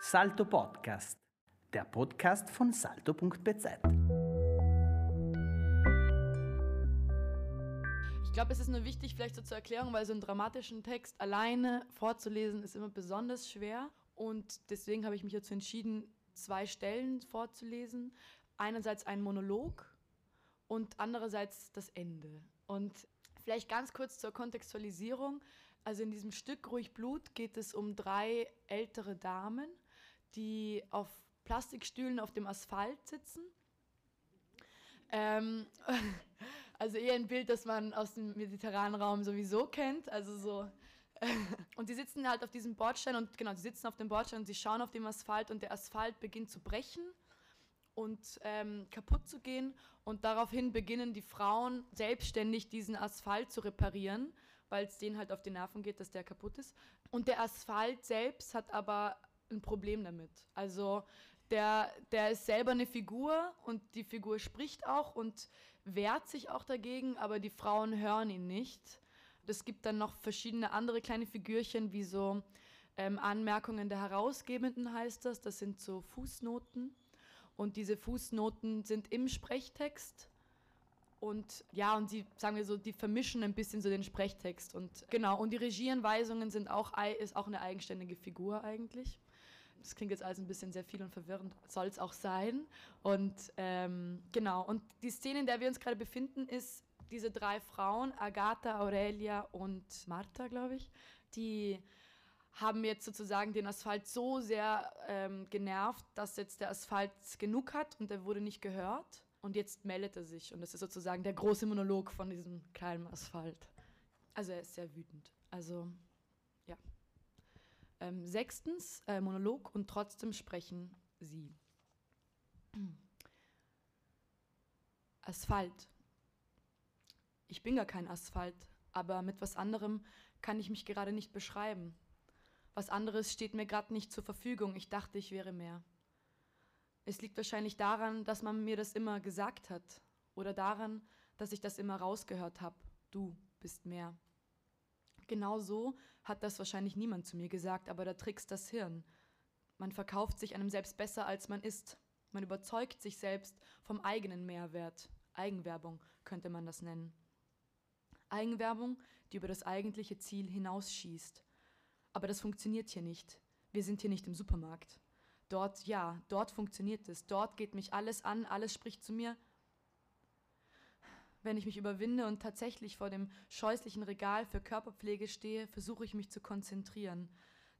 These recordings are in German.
Salto Podcast, der Podcast von salto.bz. Ich glaube, es ist nur wichtig, vielleicht so zur Erklärung, weil so einen dramatischen Text alleine vorzulesen ist immer besonders schwer. Und deswegen habe ich mich dazu entschieden, zwei Stellen vorzulesen. Einerseits einen Monolog und andererseits das Ende. Und vielleicht ganz kurz zur Kontextualisierung. Also in diesem Stück Ruhig Blut geht es um drei ältere Damen, die auf Plastikstühlen auf dem Asphalt sitzen. Ähm, also eher ein Bild, das man aus dem mediterranen Raum sowieso kennt. Also so. und die sitzen halt auf diesem Bordstein und genau, die sitzen auf dem Bordstein und sie schauen auf dem Asphalt und der Asphalt beginnt zu brechen und ähm, kaputt zu gehen. Und daraufhin beginnen die Frauen selbstständig diesen Asphalt zu reparieren, weil es denen halt auf die Nerven geht, dass der kaputt ist. Und der Asphalt selbst hat aber ein Problem damit. Also der, der ist selber eine Figur und die Figur spricht auch und wehrt sich auch dagegen, aber die Frauen hören ihn nicht. Es gibt dann noch verschiedene andere kleine Figürchen, wie so ähm, Anmerkungen der Herausgebenden heißt das. Das sind so Fußnoten. Und diese Fußnoten sind im Sprechtext. Und ja, und sie, sagen wir so, die vermischen ein bisschen so den Sprechtext. Und genau, und die Regieanweisungen sind auch, ist auch eine eigenständige Figur eigentlich. Das klingt jetzt alles ein bisschen sehr viel und verwirrend, soll es auch sein. Und ähm, genau, und die Szene, in der wir uns gerade befinden, ist diese drei Frauen, Agatha, Aurelia und Martha, glaube ich, die haben jetzt sozusagen den Asphalt so sehr ähm, genervt, dass jetzt der Asphalt genug hat und er wurde nicht gehört. Und jetzt meldet er sich und das ist sozusagen der große Monolog von diesem kleinen Asphalt. Also er ist sehr wütend. Also. Ähm, sechstens, äh, Monolog und trotzdem sprechen sie. Asphalt. Ich bin gar kein Asphalt, aber mit was anderem kann ich mich gerade nicht beschreiben. Was anderes steht mir gerade nicht zur Verfügung. Ich dachte, ich wäre mehr. Es liegt wahrscheinlich daran, dass man mir das immer gesagt hat. Oder daran, dass ich das immer rausgehört habe. Du bist mehr. Genau so hat das wahrscheinlich niemand zu mir gesagt, aber da trickst das Hirn. Man verkauft sich einem selbst besser, als man ist. Man überzeugt sich selbst vom eigenen Mehrwert. Eigenwerbung könnte man das nennen. Eigenwerbung, die über das eigentliche Ziel hinausschießt. Aber das funktioniert hier nicht. Wir sind hier nicht im Supermarkt. Dort, ja, dort funktioniert es. Dort geht mich alles an, alles spricht zu mir. Wenn ich mich überwinde und tatsächlich vor dem scheußlichen Regal für Körperpflege stehe, versuche ich mich zu konzentrieren.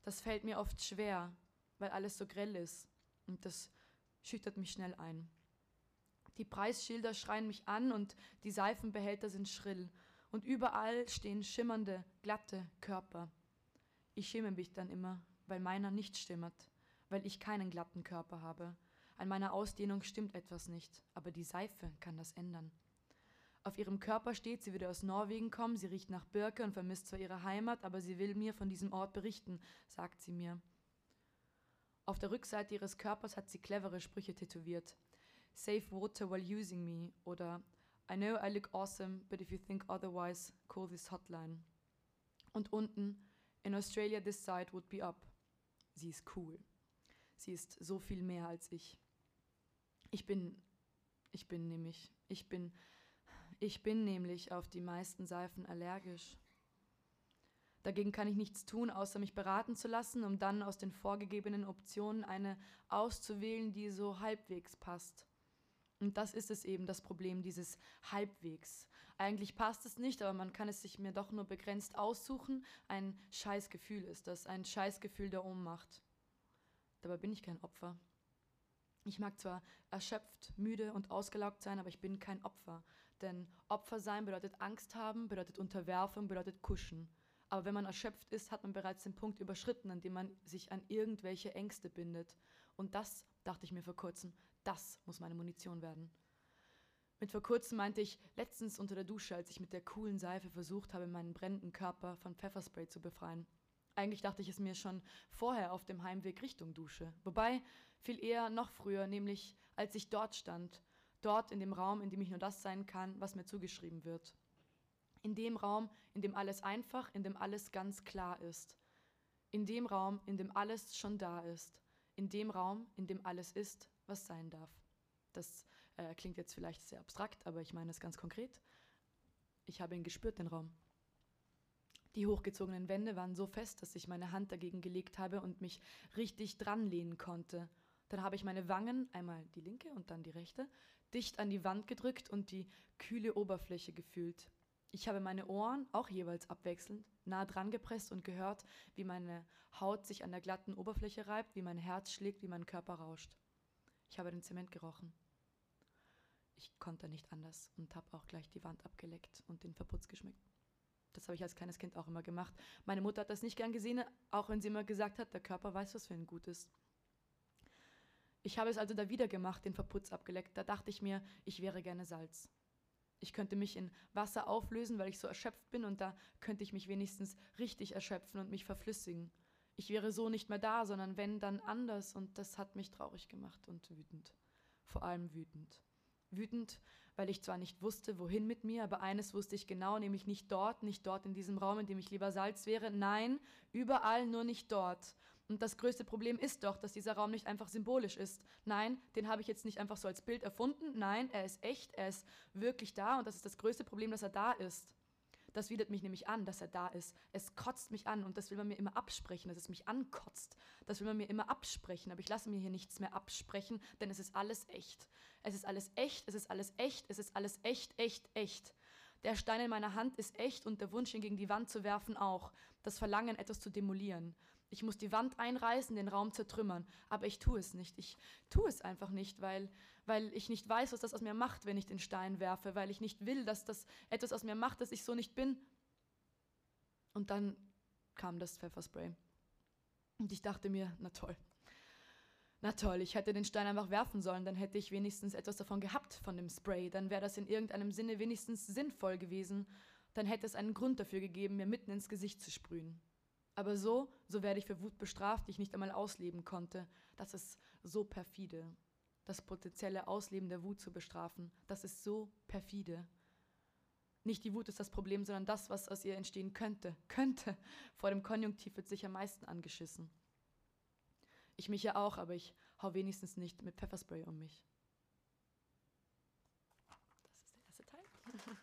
Das fällt mir oft schwer, weil alles so grell ist. Und das schüchtert mich schnell ein. Die Preisschilder schreien mich an und die Seifenbehälter sind schrill. Und überall stehen schimmernde, glatte Körper. Ich schäme mich dann immer, weil meiner nicht stimmert, weil ich keinen glatten Körper habe. An meiner Ausdehnung stimmt etwas nicht, aber die Seife kann das ändern. Auf ihrem Körper steht, sie würde aus Norwegen kommen, sie riecht nach Birke und vermisst zwar ihre Heimat, aber sie will mir von diesem Ort berichten, sagt sie mir. Auf der Rückseite ihres Körpers hat sie clevere Sprüche tätowiert. Save water while using me oder I know I look awesome, but if you think otherwise, call this hotline. Und unten In Australia this side would be up. Sie ist cool. Sie ist so viel mehr als ich. Ich bin, ich bin nämlich, ich bin, ich bin nämlich auf die meisten Seifen allergisch. Dagegen kann ich nichts tun, außer mich beraten zu lassen, um dann aus den vorgegebenen Optionen eine auszuwählen, die so halbwegs passt. Und das ist es eben, das Problem dieses Halbwegs. Eigentlich passt es nicht, aber man kann es sich mir doch nur begrenzt aussuchen. Ein Scheißgefühl ist das, ein Scheißgefühl der Ohnmacht. Dabei bin ich kein Opfer. Ich mag zwar erschöpft, müde und ausgelaugt sein, aber ich bin kein Opfer. Denn Opfer sein bedeutet Angst haben, bedeutet Unterwerfung, bedeutet Kuschen. Aber wenn man erschöpft ist, hat man bereits den Punkt überschritten, an dem man sich an irgendwelche Ängste bindet. Und das, dachte ich mir vor kurzem, das muss meine Munition werden. Mit vor kurzem meinte ich letztens unter der Dusche, als ich mit der coolen Seife versucht habe, meinen brennenden Körper von Pfefferspray zu befreien. Eigentlich dachte ich es mir schon vorher auf dem Heimweg Richtung Dusche. Wobei, viel eher noch früher, nämlich als ich dort stand. Dort in dem Raum, in dem ich nur das sein kann, was mir zugeschrieben wird. In dem Raum, in dem alles einfach, in dem alles ganz klar ist. In dem Raum, in dem alles schon da ist. in dem Raum, in dem alles ist, was sein darf. Das äh, klingt jetzt vielleicht sehr abstrakt, aber ich meine es ganz konkret. Ich habe ihn gespürt, den Raum. Die hochgezogenen Wände waren so fest, dass ich meine Hand dagegen gelegt habe und mich richtig dran lehnen konnte. Dann habe ich meine Wangen, einmal die linke und dann die rechte, dicht an die Wand gedrückt und die kühle Oberfläche gefühlt. Ich habe meine Ohren, auch jeweils abwechselnd, nah dran gepresst und gehört, wie meine Haut sich an der glatten Oberfläche reibt, wie mein Herz schlägt, wie mein Körper rauscht. Ich habe den Zement gerochen. Ich konnte nicht anders und habe auch gleich die Wand abgeleckt und den Verputz geschmeckt. Das habe ich als kleines Kind auch immer gemacht. Meine Mutter hat das nicht gern gesehen, auch wenn sie immer gesagt hat, der Körper weiß, was für ihn gut ist. Ich habe es also da wieder gemacht, den Verputz abgeleckt. Da dachte ich mir, ich wäre gerne Salz. Ich könnte mich in Wasser auflösen, weil ich so erschöpft bin, und da könnte ich mich wenigstens richtig erschöpfen und mich verflüssigen. Ich wäre so nicht mehr da, sondern wenn, dann anders, und das hat mich traurig gemacht und wütend. Vor allem wütend. Wütend, weil ich zwar nicht wusste, wohin mit mir, aber eines wusste ich genau, nämlich nicht dort, nicht dort in diesem Raum, in dem ich lieber Salz wäre. Nein, überall, nur nicht dort. Und das größte Problem ist doch, dass dieser Raum nicht einfach symbolisch ist. Nein, den habe ich jetzt nicht einfach so als Bild erfunden. Nein, er ist echt, er ist wirklich da und das ist das größte Problem, dass er da ist. Das widert mich nämlich an, dass er da ist. Es kotzt mich an und das will man mir immer absprechen, dass es mich ankotzt. Das will man mir immer absprechen, aber ich lasse mir hier nichts mehr absprechen, denn es ist alles echt. Es ist alles echt, es ist alles echt, es ist alles echt, echt, echt. Der Stein in meiner Hand ist echt und der Wunsch, ihn gegen die Wand zu werfen, auch. Das Verlangen, etwas zu demolieren. Ich muss die Wand einreißen, den Raum zertrümmern. Aber ich tue es nicht. Ich tue es einfach nicht, weil, weil ich nicht weiß, was das aus mir macht, wenn ich den Stein werfe, weil ich nicht will, dass das etwas aus mir macht, dass ich so nicht bin. Und dann kam das Pfefferspray. Und ich dachte mir, na toll. Na toll, ich hätte den Stein einfach werfen sollen, dann hätte ich wenigstens etwas davon gehabt, von dem Spray. Dann wäre das in irgendeinem Sinne wenigstens sinnvoll gewesen. Dann hätte es einen Grund dafür gegeben, mir mitten ins Gesicht zu sprühen. Aber so, so werde ich für Wut bestraft, die ich nicht einmal ausleben konnte. Das ist so perfide. Das potenzielle Ausleben der Wut zu bestrafen, das ist so perfide. Nicht die Wut ist das Problem, sondern das, was aus ihr entstehen könnte. Könnte. Vor dem Konjunktiv wird sich am meisten angeschissen. Ich mich ja auch, aber ich hau wenigstens nicht mit Pfefferspray um mich. Das ist der erste Teil.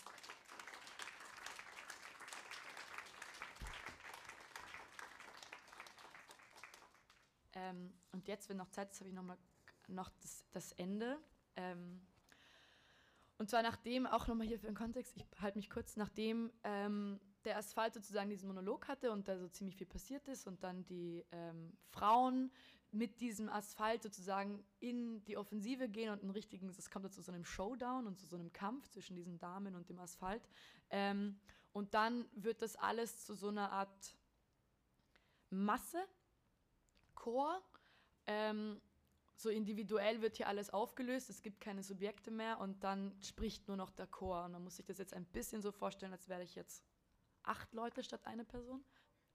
Ähm, und jetzt, wenn noch Zeit ist, habe ich noch mal noch das, das Ende. Ähm, und zwar nachdem, auch nochmal hier für den Kontext, ich halte mich kurz, nachdem ähm, der Asphalt sozusagen diesen Monolog hatte und da so ziemlich viel passiert ist und dann die ähm, Frauen mit diesem Asphalt sozusagen in die Offensive gehen und ein richtigen, es kommt zu so einem Showdown und zu so einem Kampf zwischen diesen Damen und dem Asphalt. Ähm, und dann wird das alles zu so einer Art Masse, Chor. Ähm, so individuell wird hier alles aufgelöst, es gibt keine Subjekte mehr und dann spricht nur noch der Chor. Und man muss sich das jetzt ein bisschen so vorstellen, als wäre ich jetzt acht Leute statt eine Person.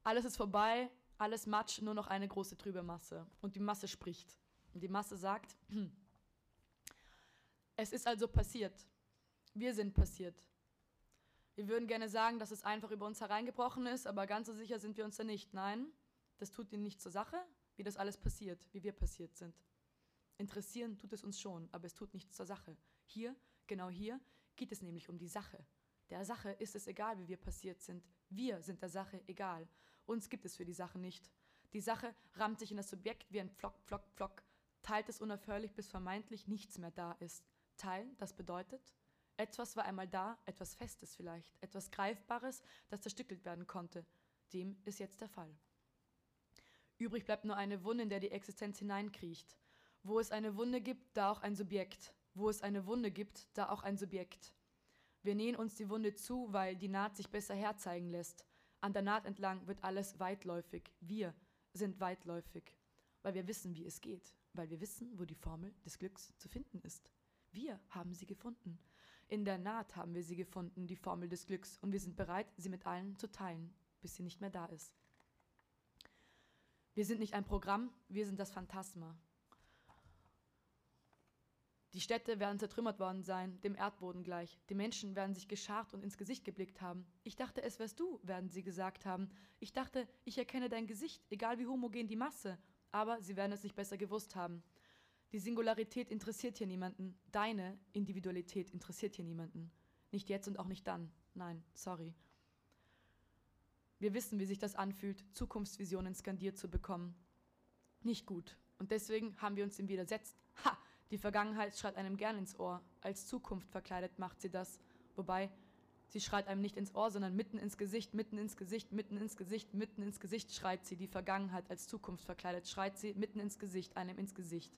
Alles ist vorbei, alles Matsch, nur noch eine große trübe Masse. Und die Masse spricht. Und die Masse sagt, es ist also passiert. Wir sind passiert. Wir würden gerne sagen, dass es einfach über uns hereingebrochen ist, aber ganz so sicher sind wir uns da nicht. Nein, das tut ihnen nicht zur Sache wie das alles passiert, wie wir passiert sind. Interessieren tut es uns schon, aber es tut nichts zur Sache. Hier, genau hier, geht es nämlich um die Sache. Der Sache ist es egal, wie wir passiert sind. Wir sind der Sache egal. Uns gibt es für die Sache nicht. Die Sache rammt sich in das Subjekt wie ein Pflock, Pflock, Pflock, teilt es unaufhörlich, bis vermeintlich nichts mehr da ist. Teilen, das bedeutet, etwas war einmal da, etwas Festes vielleicht, etwas Greifbares, das zerstückelt werden konnte. Dem ist jetzt der Fall. Übrig bleibt nur eine Wunde, in der die Existenz hineinkriecht. Wo es eine Wunde gibt, da auch ein Subjekt. Wo es eine Wunde gibt, da auch ein Subjekt. Wir nähen uns die Wunde zu, weil die Naht sich besser herzeigen lässt. An der Naht entlang wird alles weitläufig. Wir sind weitläufig, weil wir wissen, wie es geht, weil wir wissen, wo die Formel des Glücks zu finden ist. Wir haben sie gefunden. In der Naht haben wir sie gefunden, die Formel des Glücks, und wir sind bereit, sie mit allen zu teilen, bis sie nicht mehr da ist. Wir sind nicht ein Programm, wir sind das Phantasma. Die Städte werden zertrümmert worden sein, dem Erdboden gleich. Die Menschen werden sich geschart und ins Gesicht geblickt haben. Ich dachte, es wärst du, werden sie gesagt haben. Ich dachte, ich erkenne dein Gesicht, egal wie homogen die Masse. Aber sie werden es nicht besser gewusst haben. Die Singularität interessiert hier niemanden. Deine Individualität interessiert hier niemanden. Nicht jetzt und auch nicht dann. Nein, sorry. Wir wissen, wie sich das anfühlt, Zukunftsvisionen skandiert zu bekommen. Nicht gut. Und deswegen haben wir uns dem widersetzt. Ha! Die Vergangenheit schreit einem gern ins Ohr. Als Zukunft verkleidet macht sie das. Wobei, sie schreit einem nicht ins Ohr, sondern mitten ins Gesicht, mitten ins Gesicht, mitten ins Gesicht, mitten ins Gesicht schreit sie. Die Vergangenheit als Zukunft verkleidet schreit sie mitten ins Gesicht, einem ins Gesicht.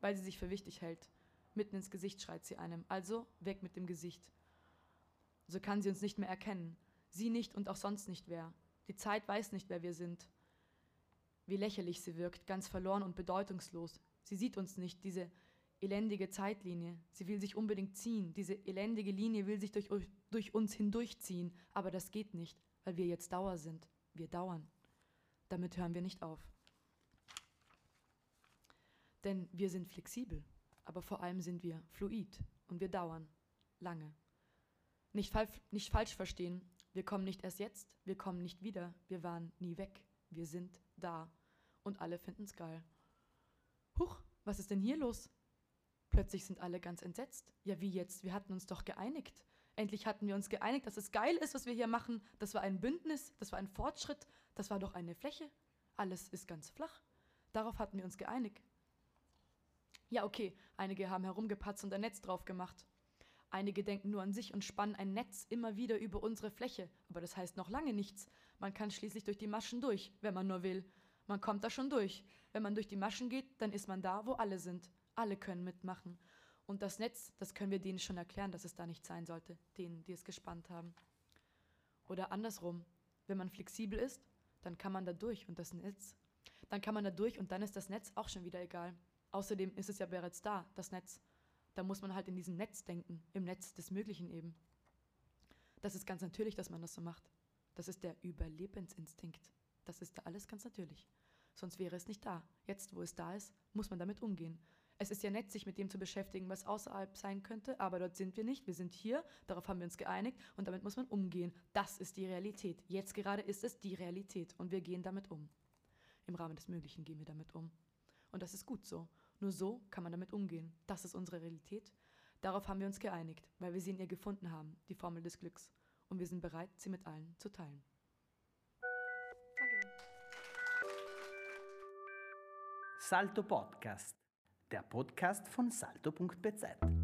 Weil sie sich für wichtig hält. Mitten ins Gesicht schreit sie einem. Also weg mit dem Gesicht. So kann sie uns nicht mehr erkennen. Sie nicht und auch sonst nicht wer. Die Zeit weiß nicht, wer wir sind. Wie lächerlich sie wirkt, ganz verloren und bedeutungslos. Sie sieht uns nicht, diese elendige Zeitlinie. Sie will sich unbedingt ziehen. Diese elendige Linie will sich durch, durch uns hindurchziehen. Aber das geht nicht, weil wir jetzt Dauer sind. Wir dauern. Damit hören wir nicht auf. Denn wir sind flexibel, aber vor allem sind wir fluid und wir dauern lange. Nicht, fal nicht falsch verstehen, wir kommen nicht erst jetzt, wir kommen nicht wieder, wir waren nie weg, wir sind da. Und alle finden's geil. Huch, was ist denn hier los? Plötzlich sind alle ganz entsetzt. Ja, wie jetzt? Wir hatten uns doch geeinigt. Endlich hatten wir uns geeinigt, dass es geil ist, was wir hier machen. Das war ein Bündnis, das war ein Fortschritt, das war doch eine Fläche. Alles ist ganz flach. Darauf hatten wir uns geeinigt. Ja, okay, einige haben herumgepatzt und ein Netz drauf gemacht. Einige denken nur an sich und spannen ein Netz immer wieder über unsere Fläche. Aber das heißt noch lange nichts. Man kann schließlich durch die Maschen durch, wenn man nur will. Man kommt da schon durch. Wenn man durch die Maschen geht, dann ist man da, wo alle sind. Alle können mitmachen. Und das Netz, das können wir denen schon erklären, dass es da nicht sein sollte, denen, die es gespannt haben. Oder andersrum, wenn man flexibel ist, dann kann man da durch und das Netz. Dann kann man da durch und dann ist das Netz auch schon wieder egal. Außerdem ist es ja bereits da, das Netz da muss man halt in diesem Netz denken, im Netz des Möglichen eben. Das ist ganz natürlich, dass man das so macht. Das ist der Überlebensinstinkt. Das ist da alles ganz natürlich. Sonst wäre es nicht da. Jetzt, wo es da ist, muss man damit umgehen. Es ist ja nett, sich mit dem zu beschäftigen, was außerhalb sein könnte, aber dort sind wir nicht. Wir sind hier, darauf haben wir uns geeinigt und damit muss man umgehen. Das ist die Realität. Jetzt gerade ist es die Realität und wir gehen damit um. Im Rahmen des Möglichen gehen wir damit um. Und das ist gut so. Nur so kann man damit umgehen. Das ist unsere Realität. Darauf haben wir uns geeinigt, weil wir sie in ihr gefunden haben, die Formel des Glücks. Und wir sind bereit, sie mit allen zu teilen. Danke. Salto Podcast, der Podcast von salto.bz.